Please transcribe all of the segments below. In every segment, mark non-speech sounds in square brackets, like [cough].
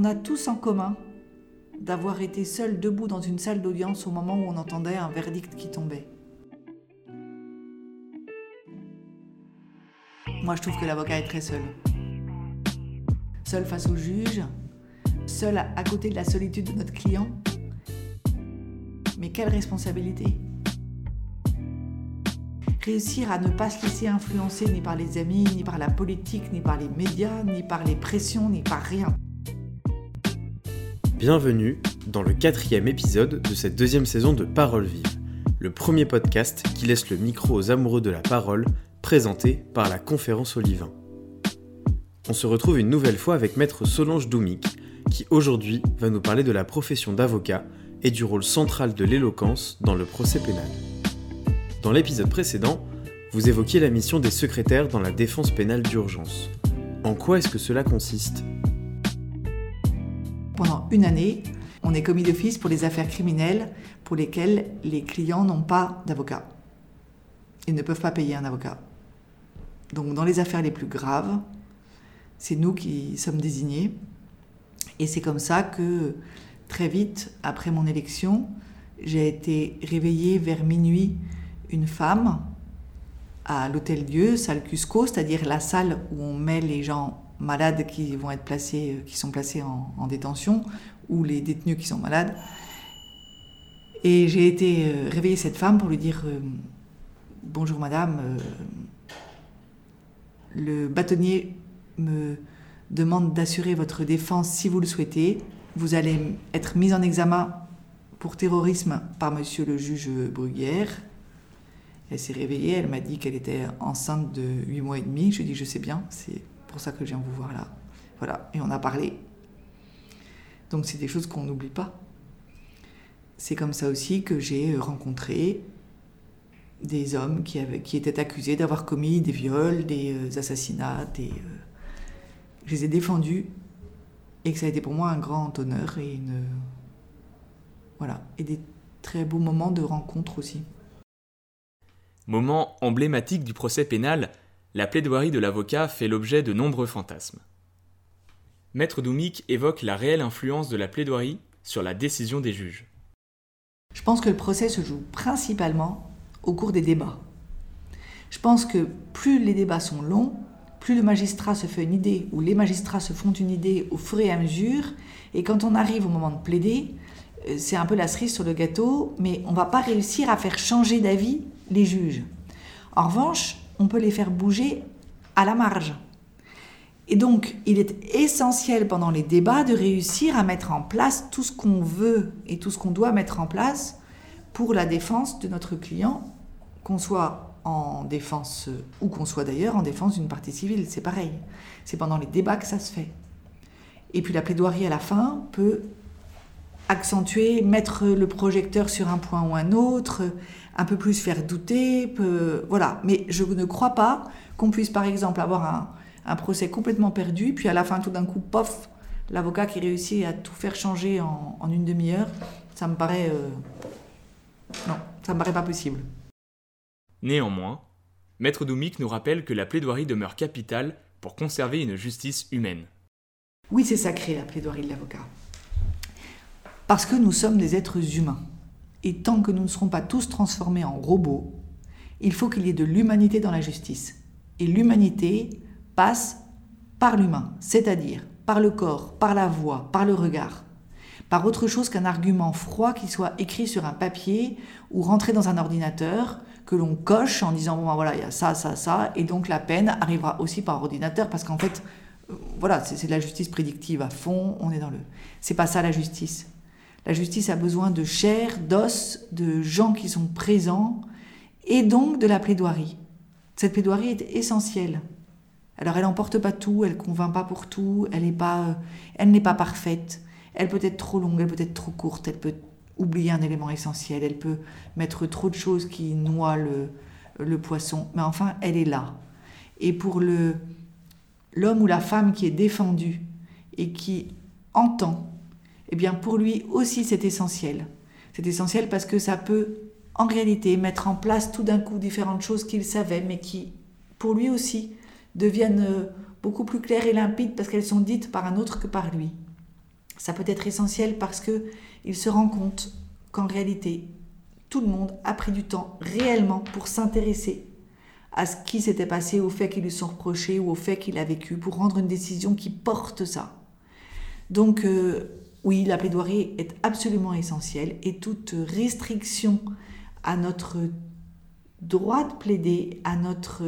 qu'on a tous en commun d'avoir été seul debout dans une salle d'audience au moment où on entendait un verdict qui tombait. Moi, je trouve que l'avocat est très seul. Seul face au juge, seul à côté de la solitude de notre client. Mais quelle responsabilité Réussir à ne pas se laisser influencer ni par les amis, ni par la politique, ni par les médias, ni par les pressions, ni par rien. Bienvenue dans le quatrième épisode de cette deuxième saison de Parole Vive, le premier podcast qui laisse le micro aux amoureux de la parole, présenté par la Conférence Olivain. On se retrouve une nouvelle fois avec Maître Solange Doumic, qui aujourd'hui va nous parler de la profession d'avocat et du rôle central de l'éloquence dans le procès pénal. Dans l'épisode précédent, vous évoquiez la mission des secrétaires dans la défense pénale d'urgence. En quoi est-ce que cela consiste? Pendant une année, on est commis d'office pour les affaires criminelles pour lesquelles les clients n'ont pas d'avocat. Ils ne peuvent pas payer un avocat. Donc dans les affaires les plus graves, c'est nous qui sommes désignés. Et c'est comme ça que très vite, après mon élection, j'ai été réveillée vers minuit une femme à l'hôtel Dieu, salle Cusco, c'est-à-dire la salle où on met les gens malades qui vont être placés, euh, qui sont placés en, détention, ou les détenus qui sont malades. Et j'ai été euh, réveiller cette femme pour lui dire euh, Bonjour madame, le bâtonnier me demande d'assurer votre défense si vous le souhaitez. Vous allez être mise en examen pour terrorisme par monsieur le juge Bruguière. Elle s'est réveillée, elle m'a dit qu'elle était enceinte de 8 mois et demi. Je lui ai dit Je sais bien, c'est pour ça que je viens vous voir là. Voilà, et on a parlé. Donc c'est des choses qu'on n'oublie pas. C'est comme ça aussi que j'ai rencontré des hommes qui, étaient accusés d'avoir commis des viols, des euh, assassinats, euh, je les ai défendus et que ça a été pour moi un grand honneur et une voilà et des très beaux moments de rencontre aussi. Moment emblématique du procès pénal, la plaidoirie de l'avocat fait l'objet de nombreux fantasmes. Maître Doumic évoque la réelle influence de la plaidoirie sur la décision des juges. Je pense que le procès se joue principalement au cours des débats. Je pense que plus les débats sont longs, plus le magistrat se fait une idée, ou les magistrats se font une idée au fur et à mesure, et quand on arrive au moment de plaider, euh, c'est un peu la cerise sur le gâteau, mais on ne va pas réussir à faire changer d'avis les juges. En revanche, on peut les faire bouger à la marge. Et donc, il est essentiel pendant les débats de réussir à mettre en place tout ce qu'on veut et tout ce qu'on doit mettre en place pour la défense de notre client, qu'on soit en défense ou qu'on soit d'ailleurs en défense d'une partie civile. C'est pareil. C'est pendant les débats que ça se fait. Et puis la plaidoirie à la fin peut accentuer, mettre le projecteur sur un point ou un autre, un peu plus faire douter, voilà. Mais je ne crois pas qu'on puisse par exemple avoir un, procès complètement perdu, puis à la fin tout d'un coup, pof, l'avocat qui réussit à tout faire changer en, une demi-heure, ça me paraît... Euh, non, ça me paraît pas possible. Néanmoins, Maître Doumic nous rappelle que la plaidoirie demeure capitale pour conserver une justice humaine. Oui, c'est sacré la plaidoirie de l'avocat. Parce que nous sommes des êtres humains. Et tant que nous ne serons pas tous transformés en robots, il faut qu'il y ait de l'humanité dans la justice. Et l'humanité passe par l'humain, c'est-à-dire par le corps, par la voix, par le regard. Par autre chose qu'un argument froid qui soit écrit sur un papier ou rentré dans un ordinateur, que l'on coche en disant bon ben voilà, il y a ça, ça, ça, et donc la peine arrivera aussi par ordinateur parce qu'en fait, euh, voilà, c'est de la justice prédictive à fond, on est dans le. C'est pas ça la justice. La justice a besoin de chair, d'os, de gens qui sont présents, et donc de la plaidoirie. Cette plaidoirie est essentielle. Alors elle n'emporte pas tout, elle convainc pas pour tout, elle n'est pas, elle n'est pas parfaite, elle peut être trop longue, elle peut être trop courte, elle peut oublier un élément essentiel, elle peut mettre trop de choses qui noient le, le poisson, mais enfin elle est là. Et pour l'homme ou la femme qui est défendu et qui entend eh bien pour lui aussi c'est essentiel. C'est essentiel parce que ça peut en réalité mettre en place tout d'un coup différentes choses qu'il savait, mais qui pour lui aussi deviennent euh, beaucoup plus claires et limpides parce qu'elles sont dites par un autre que par lui. Ça peut être essentiel parce que il se rend compte qu'en réalité, tout le monde a pris du temps réellement pour s'intéresser à ce qui s'était passé, aux faits qui lui sont reprochés ou aux faits qu'il a vécu, pour rendre une décision qui porte ça. Donc, euh, oui, la plaidoirie est absolument essentielle et toute restriction à notre droit de plaider, à notre,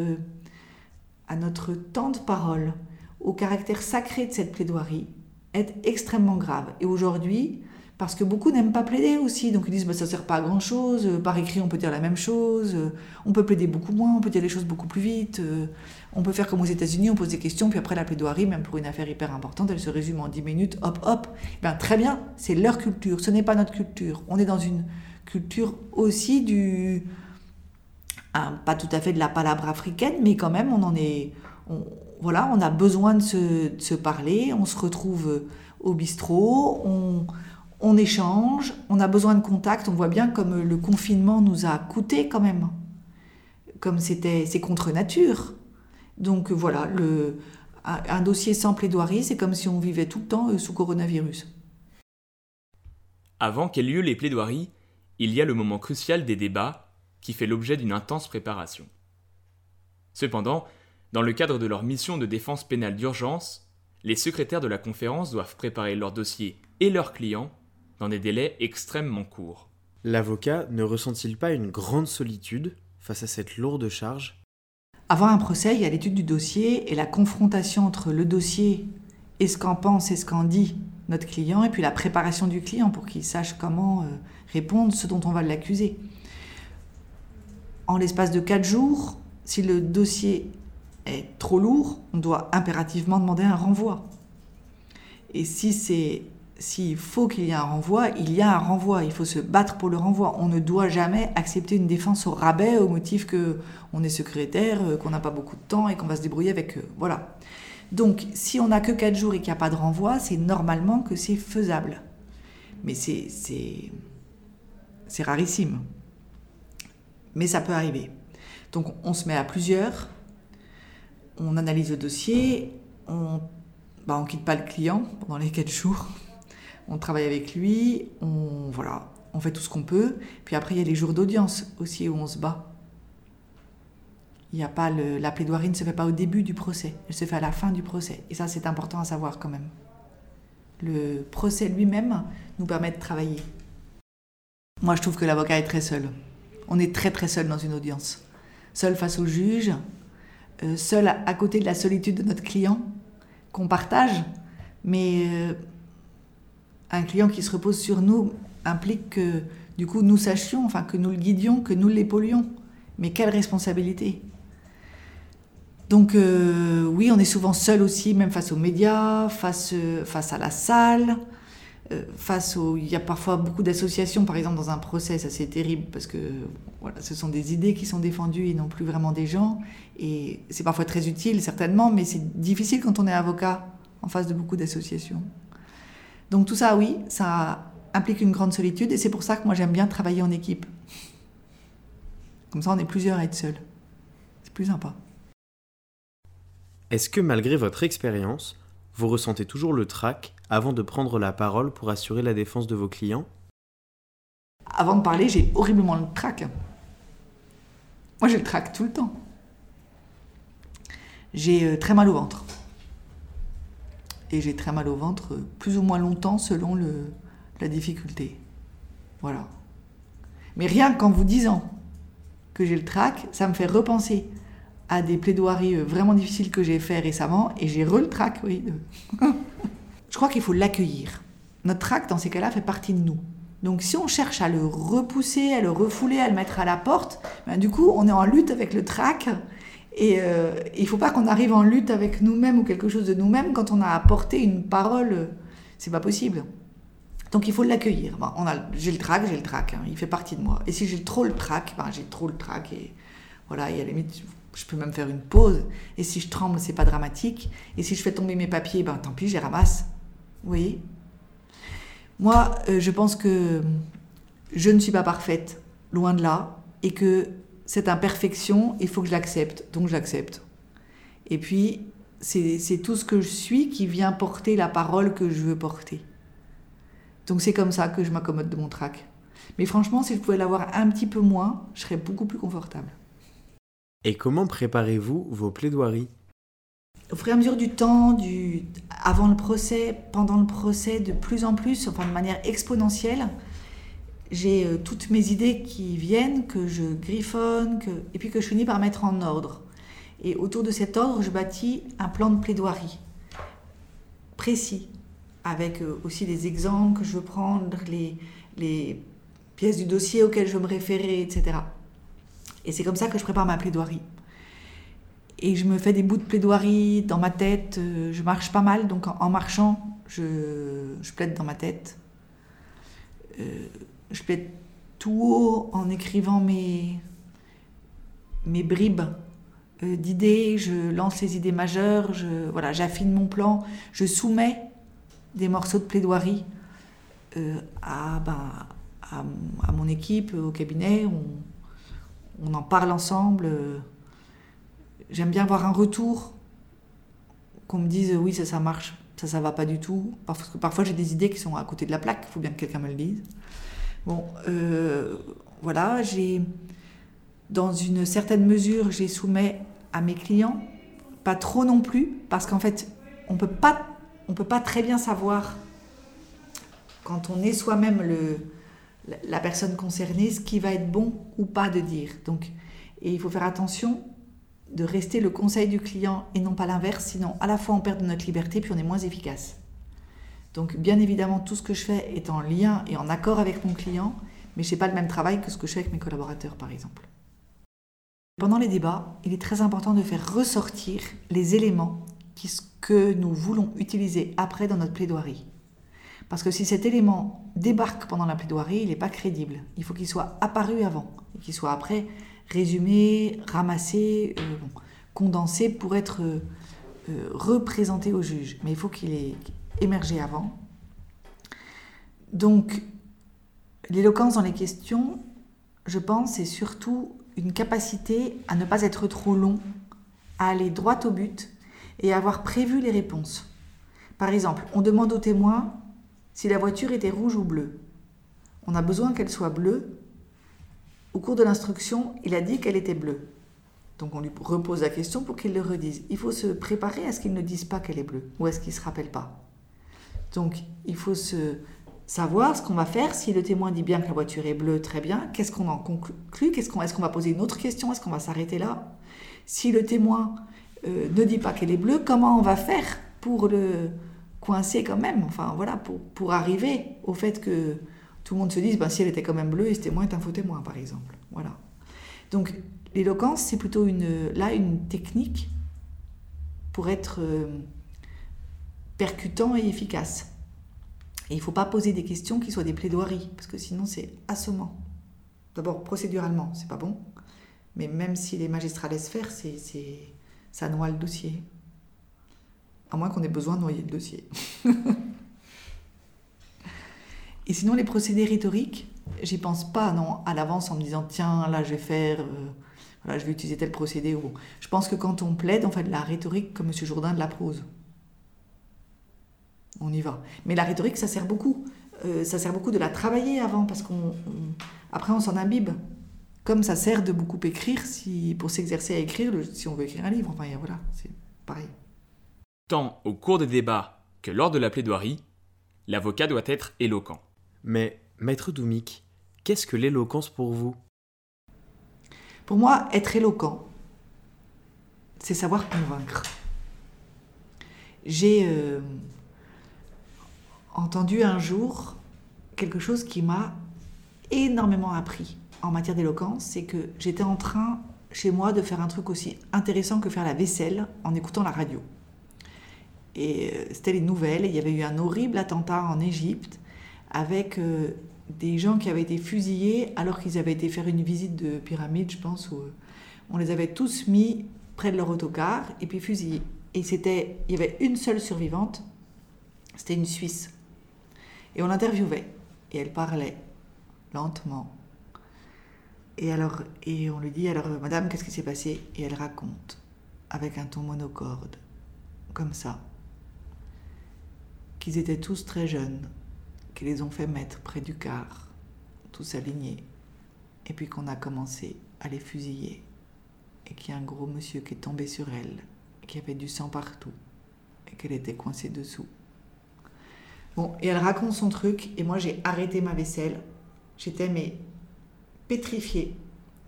temps de parole, au caractère sacré de cette plaidoirie, est extrêmement grave. Et aujourd'hui, parce que beaucoup n'aiment pas plaider aussi, donc ils disent bah, ça sert pas à grand chose, euh, par écrit on peut dire la même chose, euh, on peut plaider beaucoup moins, on peut dire les choses beaucoup plus vite, euh, on peut faire comme aux États-Unis, on pose des questions, puis après la plaidoirie, même pour une affaire hyper importante, elle se résume en 10 minutes, hop hop. Ben, très bien, c'est leur culture, ce n'est pas notre culture. On est dans une culture aussi du. pas tout à fait de la palabre africaine, mais quand même, on en est. voilà, on a besoin de se, de se parler, on se retrouve au bistrot, on on échange, on a besoin de contact, on voit bien comme le confinement nous a coûté quand même, comme c'était c'est contre nature. Donc voilà, le, un dossier sans plaidoirie, c'est comme si on vivait tout le temps euh, sous coronavirus. Avant qu'aient lieu les plaidoiries, il y a le moment crucial des débats qui fait l'objet d'une intense préparation. Cependant, dans le cadre de leur mission de défense pénale d'urgence, les secrétaires de la conférence doivent préparer leur dossier et leurs clients dans des délais extrêmement courts. L'avocat ne ressent-il pas une grande solitude face à cette lourde charge? Avant un procès, il y a l'étude du dossier et la confrontation entre le dossier et ce qu'en pense et ce qu'en dit notre client, et puis la préparation du client pour qu'il sache comment euh, répondre ce dont on va l'accuser. En l'espace de quatre jours, si le dossier est trop lourd, on doit impérativement demander un renvoi. Et si c'est s'il faut qu'il y ait un renvoi, il y a un renvoi. Il faut se battre pour le renvoi. On ne doit jamais accepter une défense au rabais au motif que on est secrétaire, euh, qu'on n'a pas beaucoup de temps et qu'on va se débrouiller avec eux. Voilà. Donc, si on n'a que 4 jours et qu'il n'y a pas de renvoi, c'est normalement que c'est faisable. Mais c'est, rarissime. Mais ça peut arriver. Donc, on se met à plusieurs, on analyse le dossier, on bah, ne quitte pas le client pendant les 4 jours on travaille avec lui, on, voilà, on fait tout ce qu'on peut. Puis après, il y a les jours d'audience aussi où on se bat. Il y a pas le, la plaidoirie ne se fait pas au début du procès, elle se fait à la fin du procès. Et ça, c'est important à savoir quand même. Le procès lui-même nous permet de travailler. Moi, je trouve que l'avocat est très seul. On est très très seul dans une audience. Seul face au juge, euh, seul à, côté de la solitude de notre client, qu'on partage, mais euh, un client qui se repose sur nous implique que du coup nous sachions, enfin que nous le guidions, que nous l'épaulions. Mais quelle responsabilité Donc euh, oui, on est souvent seul aussi, même face aux médias, face, face à la salle, euh, face au... Il y a parfois beaucoup d'associations, par exemple dans un procès, ça c'est terrible parce que voilà, ce sont des idées qui sont défendues et non plus vraiment des gens. Et c'est parfois très utile, certainement, mais c'est difficile quand on est avocat en face de beaucoup d'associations. Donc tout ça, oui, ça implique une grande solitude et c'est pour ça que moi j'aime bien travailler en équipe. Comme ça, on est plusieurs à être seuls. C'est plus sympa. Est-ce que malgré votre expérience, vous ressentez toujours le trac avant de prendre la parole pour assurer la défense de vos clients? Avant de parler, j'ai horriblement le trac. Moi, j'ai le trac tout le temps. J'ai euh, très mal au ventre et j'ai très mal au ventre plus ou moins longtemps selon le, la difficulté. Voilà. Mais rien qu'en vous disant que j'ai le trac, ça me fait repenser à des plaidoiries vraiment difficiles que j'ai fait récemment et j'ai re le trac, oui. [laughs] Je crois qu'il faut l'accueillir. Notre trac, dans ces cas-là, fait partie de nous. Donc si on cherche à le repousser, à le refouler, à le mettre à la porte, ben, du coup, on est en lutte avec le trac et euh, il ne faut pas qu'on arrive en lutte avec nous-mêmes ou quelque chose de nous-mêmes quand on a apporté une parole. C'est pas possible. Donc il faut l'accueillir. j'ai le trac, j'ai le trac. Hein, il fait partie de moi. Et si j'ai trop le trac, ben, j'ai trop le trac. Et voilà, et à la limite, je peux même faire une pause. Et si je tremble, c'est pas dramatique. Et si je fais tomber mes papiers, ben tant pis, je les ramasse. Vous voyez? Moi, euh, je pense que je ne suis pas parfaite, loin de là, et que cette imperfection, il faut que je l'accepte, donc j'accepte. Et puis, c'est tout ce que je suis qui vient porter la parole que je veux porter. Donc c'est comme ça que je m'accommode de mon trac. Mais franchement, si je pouvais l'avoir un petit peu moins, je serais beaucoup plus confortable. Et comment préparez-vous vos plaidoiries? Au fur et à mesure du temps, du... avant le procès, pendant le procès, de plus en plus, enfin de manière exponentielle, j'ai euh, toutes mes idées qui viennent, que je griffonne, et puis que je finis par mettre en ordre. Et autour de cet ordre, je bâtis un plan de plaidoirie précis, avec euh, aussi les exemples que je veux prendre, les, pièces du dossier auxquelles je veux me référer, etc. Et c'est comme ça que je prépare ma plaidoirie. Et je me fais des bouts de plaidoirie dans ma tête. euh, Je marche pas mal, donc en, marchant, je, plaide dans ma tête. Je plaide tout haut en écrivant mes, mes bribes euh, d'idées. Je lance les idées majeures. Je, voilà, j'affine mon plan. Je soumets des morceaux de plaidoirie euh, à, ben, à, mon- à mon équipe, au cabinet. On, on en parle ensemble. J'aime bien avoir un retour, qu'on me dise oui, ça, ça marche, ça, ça va pas du tout. Parce que parfois j'ai des idées qui sont à côté de la plaque, il faut bien que quelqu'un me le dise. Bon, euh, voilà, j'ai, dans une certaine mesure, j'ai soumets à mes clients, pas trop non plus, parce qu'en fait, on peut pas, on peut pas très bien savoir quand on est soi-même la personne concernée, ce qui va être bon ou pas de dire. Donc, et il faut faire attention de rester le conseil du client et non pas l'inverse, sinon à la fois on perd de notre liberté puis on est moins efficace. Donc bien évidemment tout ce que je fais est en lien et en accord avec mon client, mais je n'ai pas le même travail que ce que je fais avec mes collaborateurs par exemple. Pendant les débats, il est très important de faire ressortir les éléments que nous voulons utiliser après dans notre plaidoirie. Parce que si cet élément débarque pendant la plaidoirie, il n'est pas crédible. Il faut qu'il soit apparu avant et qu'il soit après résumé, ramassé, euh, condensé pour être euh, euh, représenté au juge. Mais il faut qu'il ait émergé avant. Donc, l'éloquence dans les questions, je pense, c'est surtout une capacité à ne pas être trop long, à aller droit au but et à avoir prévu les réponses. Par exemple, on demande au témoin si la voiture était rouge ou bleue. On a besoin qu'elle soit bleue. Au cours de l'instruction, il a dit qu'elle était bleue. Donc on lui repose la question pour qu'il le redise. Il faut se préparer à ce qu'il ne dise pas qu'elle est bleue ou à ce qu'il ne se rappelle pas. Donc il faut se savoir ce qu'on va faire. Si le témoin dit bien que la voiture est bleue, très bien. Qu'est-ce qu'on en conclut? Est-ce qu'on va poser une autre question? Est-ce qu'on va s'arrêter là? Si le témoin euh, ne dit pas qu'elle est bleue, comment on va faire pour le coincer quand même? Enfin voilà, pour, pour arriver au fait que tout le monde se dise, ben, si elle était quand même bleue et ce témoin est un faux témoin, par exemple. Voilà. Donc l'éloquence, c'est plutôt une, là une technique pour être euh, percutant et efficace. Et il ne faut pas poser des questions qui soient des plaidoiries, parce que sinon c'est assommant. D'abord, procéduralement, c'est pas bon, mais même si les magistrats laissent faire, c'est, ça noie le dossier. À moins qu'on ait besoin de noyer le dossier. [laughs] Et sinon, les procédés rhétoriques, j'y pense pas non, à l'avance en me disant tiens, là je vais faire, euh, je vais utiliser tel procédé. Ou. Je pense que quand on plaide, on fait de la rhétorique comme M. Jourdain de la prose. On y va. Mais la rhétorique, ça sert beaucoup. Euh, ça sert beaucoup de la travailler avant, parce qu'on on- après on s'en imbibe. Comme ça sert de beaucoup écrire si, pour s'exercer à écrire, le- si on veut écrire un livre. Enfin, voilà, c'est pareil. Tant au cours des débats que lors de la plaidoirie, l'avocat doit être éloquent. Mais, maître Doumik, qu'est-ce que l'éloquence pour vous? Pour moi, être éloquent, c'est savoir convaincre. J'ai euh, entendu un jour quelque chose qui m'a énormément appris en matière d'éloquence, c'est que j'étais en train, chez moi, de faire un truc aussi intéressant que faire la vaisselle en écoutant la radio. Et euh, c'était les nouvelles, il y avait eu un horrible attentat en Égypte avec euh, des gens qui avaient été fusillés alors qu'ils avaient été faire une visite de pyramide, je pense, où euh, on les avait tous mis près de leur autocar et puis fusillés. Et c'était, il y avait une seule survivante, c'était une Suisse. Et on l'interviewait et elle parlait lentement. Et alors, et on lui dit alors, Madame, qu'est-ce qui s'est passé? Et elle raconte avec un ton monocorde, comme ça, qu'ils étaient tous très jeunes, qui les ont fait mettre près du car, tous alignés, et puis qu'on a commencé à les fusiller, et qu'il y a un gros monsieur qui est tombé sur elle, qui avait du sang partout, et qu'elle était coincée dessous. Bon, et elle raconte son truc, et moi j'ai arrêté ma vaisselle. J'étais mais pétrifiée.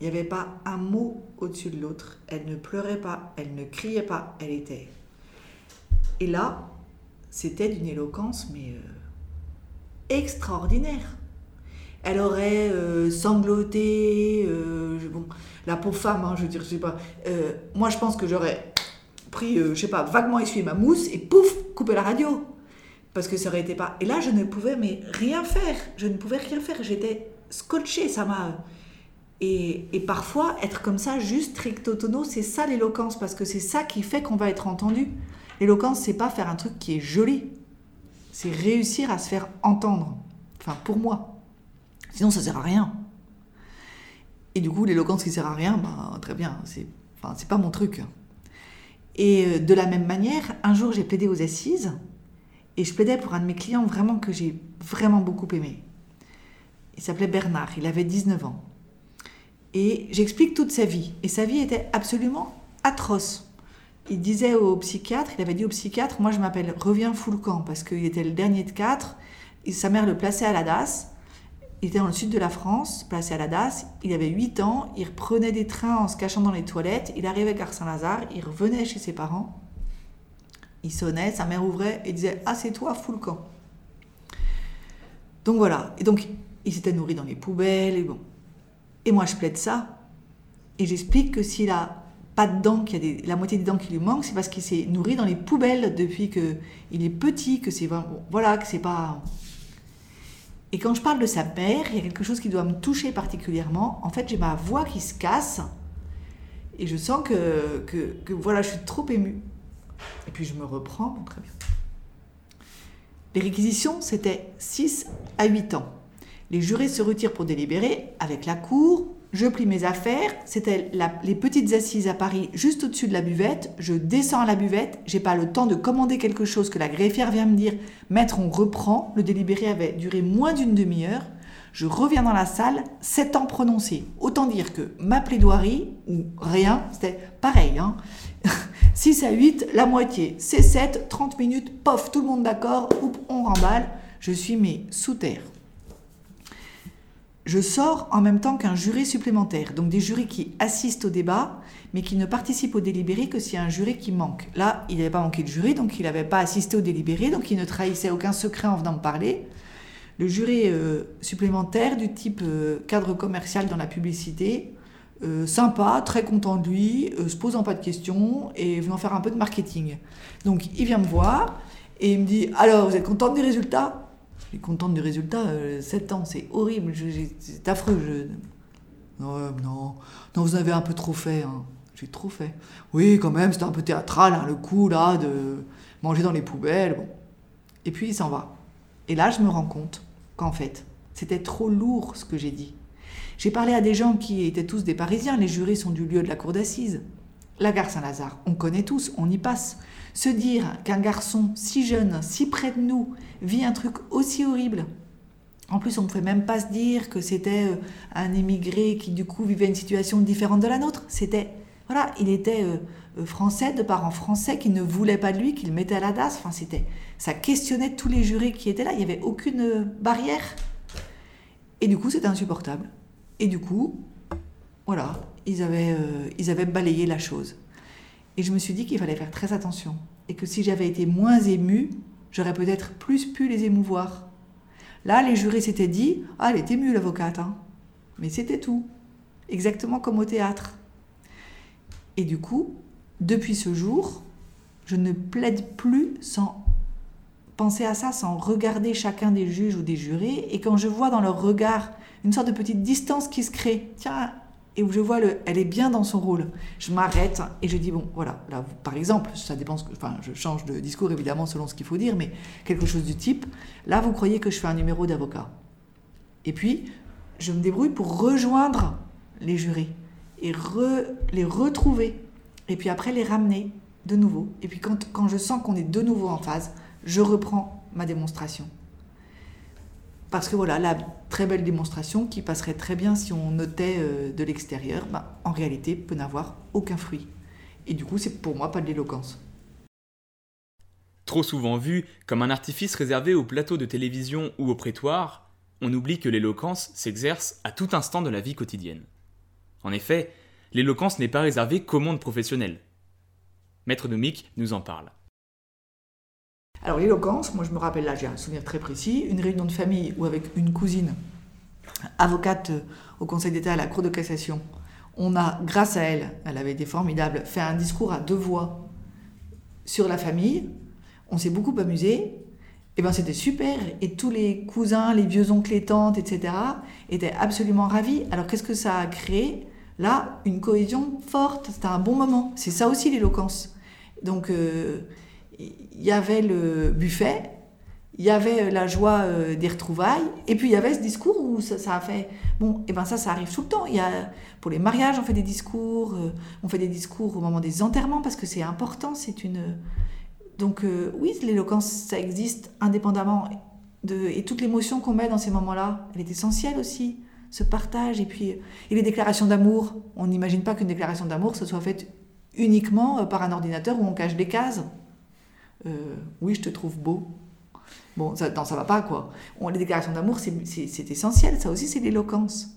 Il n'y avait pas un mot au-dessus de l'autre. Elle ne pleurait pas, elle ne criait pas, elle était. Et là, c'était d'une éloquence, mais euh, extraordinaire. Elle aurait euh, sangloté, euh, bon, la pauvre femme, hein, je veux dire, je sais pas. moi, je pense que j'aurais pris, je sais pas, vaguement essuyé ma mousse et pouf, coupé la radio. Parce que ça aurait été pas. Et là, je ne pouvais mais rien faire. Je ne pouvais rien faire. J'étais scotchée. Ça m'a. Et, et, parfois, être comme ça, juste tono, c'est ça l'éloquence, parce que c'est ça qui fait qu'on va être entendu. L'éloquence, c'est pas faire un truc qui est joli, c'est réussir à se faire entendre. Enfin, pour moi. Sinon, ça sert à rien. Et du coup, l'éloquence qui sert à rien, ben, très bien, c'est enfin, pas mon truc. Et euh, de la même manière, un jour, j'ai plaidé aux assises, et je plaidais pour un de mes clients vraiment que j'ai vraiment beaucoup aimé. Il s'appelait Bernard, il avait 19 ans. Et j'explique toute sa vie. Et sa vie était absolument atroce. Il disait au psychiatre, il avait dit au psychiatre, moi je m'appelle Reviens Foulcan, parce qu'il était le dernier de quatre. Et sa mère le plaçait à la DAS. Il était dans le sud de la France, placé à la DAS. Il avait 8 ans, il reprenait des trains en se cachant dans les toilettes. Il arrivait à Gare Saint-Lazare, il revenait chez ses parents. Il sonnait, sa mère ouvrait et disait Ah, c'est toi, Foulcan. Donc voilà. Et donc, il s'était nourri dans les poubelles et bon. Et moi, je plaide ça. Et j'explique que s'il a pas de dents, qu'il y a la moitié des dents qui lui manquent, c'est parce qu'il s'est nourri dans les poubelles depuis qu'il est petit, que c'est voilà, que c'est pas. Et quand je parle de sa mère, il y a quelque chose qui doit me toucher particulièrement. En fait, j'ai ma voix qui se casse et je sens que, que, que voilà, je suis trop émue. Et puis je me reprends, très bien. Les réquisitions, c'était 6 à 8 ans. Les jurés se retirent pour délibérer avec la cour. Je plie mes affaires. C'était les petites assises à Paris, juste au-dessus de la buvette. Je descends à la buvette. J'ai pas le temps de commander quelque chose que la greffière vient me dire. Maître, on reprend. Le délibéré avait duré moins d'une demi-heure. Je reviens dans la salle, 7 ans prononcés. Autant dire que ma plaidoirie, ou rien, c'était pareil. Hein [laughs] 6 à 8, la moitié. C'est 7, 30 minutes, pof, tout le monde d'accord, on remballe. Je suis mais sous terre. Je sors en même temps qu'un jury supplémentaire, donc des jurys qui assistent au débat, mais qui ne participent au délibéré que s'il y a un jury qui manque. Là, il n'avait pas manqué de jury, donc il n'avait pas assisté au délibéré, donc il ne trahissait aucun secret en venant me parler. Le jury euh, supplémentaire du type euh, cadre commercial dans la publicité, euh, sympa, très content de lui, euh, se posant pas de questions et venant faire un peu de marketing. Donc il vient me voir et il me dit Alors, vous êtes contente des résultats? Je suis contente des résultats, 7 euh, ans, c'est horrible, c'est affreux. Non, non, non, vous avez un peu trop fait. Hein. J'ai trop fait. Oui, quand même, c'était un peu théâtral, hein, le coup là de manger dans les poubelles. Bon. Et puis il s'en va. Et là, je me rends compte qu'en fait, c'était trop lourd ce que j'ai dit. J'ai parlé à des gens qui étaient tous des Parisiens, les jurés sont du lieu de la cour d'assises. La gare Saint-Lazare, on connaît tous, on y passe. Se dire qu'un garçon si jeune, si près de nous, vit un truc aussi horrible. En plus, on ne pouvait même pas se dire que c'était euh, un émigré qui du coup vivait une situation différente de la nôtre. C'était, voilà, il était euh, euh, français, de parents français qui ne voulaient pas de lui, qui le mettaient à la DAS. Enfin, c'était, ça questionnait tous les jurés qui étaient là. Il n'y avait aucune barrière. Et du coup, c'était insupportable. Et du coup, voilà, ils avaient, euh, ils avaient balayé la chose. Et je me suis dit qu'il fallait faire très attention. Et que si j'avais été moins émue, j'aurais peut-être plus pu les émouvoir. Là, les jurés s'étaient dit Ah, elle est émue, l'avocate. Hein. Mais c'était tout. Exactement comme au théâtre. Et du coup, depuis ce jour, je ne plaide plus sans penser à ça, sans regarder chacun des juges ou des jurés. Et quand je vois dans leur regard une sorte de petite distance qui se crée. Tiens, et où je vois le, elle est bien dans son rôle. Je m'arrête et je dis bon, voilà, là, par exemple, ça dépend, enfin, je change de discours évidemment selon ce qu'il faut dire, mais quelque chose du type. Là, vous croyez que je fais un numéro d'avocat. Et puis, je me débrouille pour rejoindre les jurés et les retrouver. Et puis après, les ramener de nouveau. Et puis quand, quand je sens qu'on est de nouveau en phase, je reprends ma démonstration. Parce que voilà, la très belle démonstration qui passerait très bien si on notait euh, de l'extérieur, ben, en réalité peut n'avoir aucun fruit. Et du coup, c'est pour moi pas de l'éloquence. Trop souvent vu comme un artifice réservé au plateau de télévision ou au prétoire, on oublie que l'éloquence s'exerce à tout instant de la vie quotidienne. En effet, l'éloquence n'est pas réservée qu'au monde professionnel. Maître Domic nous en parle. Alors l'éloquence, moi je me rappelle là, j'ai un souvenir très précis, une réunion de famille où avec une cousine, avocate au Conseil d'État à la Cour de cassation, on a, grâce à elle, elle avait été formidable, fait un discours à deux voix sur la famille. On s'est beaucoup amusé. Et ben c'était super. Et tous les cousins, les vieux oncles et tantes, etc., étaient absolument ravis. Alors qu'est-ce que ça a créé? Là, une cohésion forte. C'était un bon moment. C'est ça aussi l'éloquence. Donc euh, il y avait le buffet, il y avait la joie euh, des retrouvailles, et puis il y avait ce discours où ça, a fait. Bon, et ben ça, ça arrive tout le temps. Y a, pour les mariages, on fait des discours, euh, on fait des discours au moment des enterrements parce que c'est important, c'est une. Donc euh, oui, l'éloquence, ça existe indépendamment de et toute l'émotion qu'on met dans ces moments-là, elle est essentielle aussi. Ce partage et puis et les déclarations d'amour. On n'imagine pas qu'une déclaration d'amour se soit faite uniquement par un ordinateur où on cache des cases. Oui, je te trouve beau. Bon, ça, non, ça va pas, quoi. les déclarations d'amour, c'est essentiel. Ça aussi, c'est l'éloquence.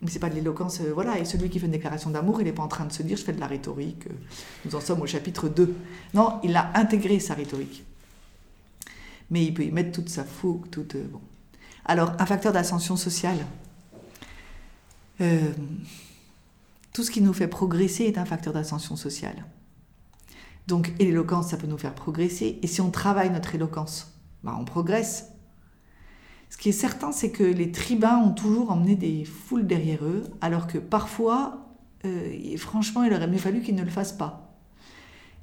Mais c'est pas de l'éloquence, euh, voilà. Et celui qui fait une déclaration d'amour, il n'est pas en train de se dire, je fais de la rhétorique. Euh, nous en sommes au chapitre 2. Non, il a intégré sa rhétorique. Mais il peut y mettre toute sa fougue, toute... Euh, bon. Alors, un facteur d'ascension sociale. tout ce qui nous fait progresser est un facteur d'ascension sociale. Donc, et l'éloquence, ça peut nous faire progresser. Et si on travaille notre éloquence, bah, on progresse. Ce qui est certain, c'est que les tribuns ont toujours emmené des foules derrière eux, alors que parfois, euh, franchement, il aurait mieux fallu qu'ils ne le fassent pas.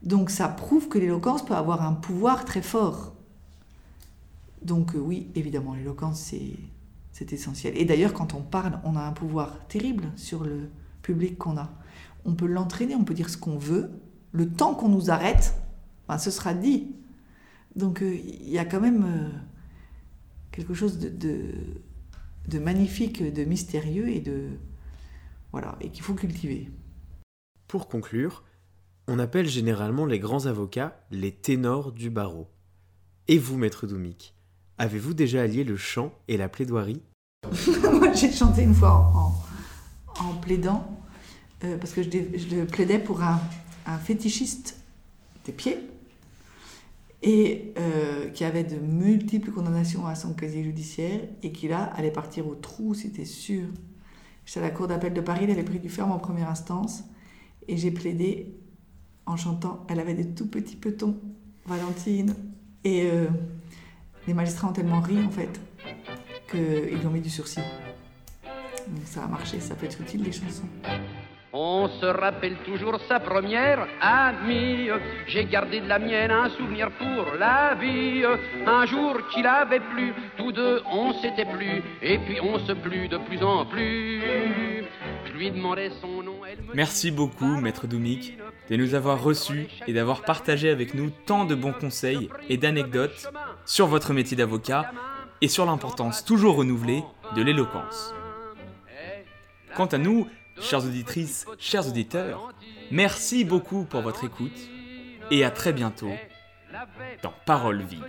Donc ça prouve que l'éloquence peut avoir un pouvoir très fort. Donc euh, oui, évidemment, l'éloquence, c'est essentiel. Et d'ailleurs, quand on parle, on a un pouvoir terrible sur le public qu'on a. On peut l'entraîner, on peut dire ce qu'on veut. Le temps qu'on nous arrête, ben, ce sera dit. Donc euh, il y a quand même euh, quelque chose de, de, magnifique, de mystérieux et de voilà et qu'il faut cultiver. Pour conclure, on appelle généralement les grands avocats les ténors du barreau. Et vous, maître Doumic, avez-vous déjà allié le chant et la plaidoirie? [laughs] Moi, j'ai chanté une fois en, plaidant, euh, parce que je, plaidais pour un, un fétichiste des pieds et euh, qui avait de multiples condamnations à son casier judiciaire et qui là allait partir au trou, c'était sûr. J'étais à la cour d'appel de Paris, elle avait pris du ferme en première instance et j'ai plaidé en chantant. Elle avait des tout petits petons, Valentine. Et euh, les magistrats ont tellement ri en fait qu'ils lui ont mis du sursis. Donc ça a marché, ça peut être utile les chansons. On se rappelle toujours sa première amie. J'ai gardé de la mienne un souvenir pour la vie. Un jour qu'il avait plu, tous deux on s'était plu, et puis on se plut de plus en plus. Je lui demandais son nom. Merci beaucoup, maître Doumik, de nous avoir reçus et d'avoir partagé avec nous tant de bons conseils et d'anecdotes sur votre métier d'avocat et sur l'importance toujours renouvelée de l'éloquence. Quant à nous, Chères auditrices, chers auditeurs, merci beaucoup pour votre écoute et à très bientôt dans Parole vive.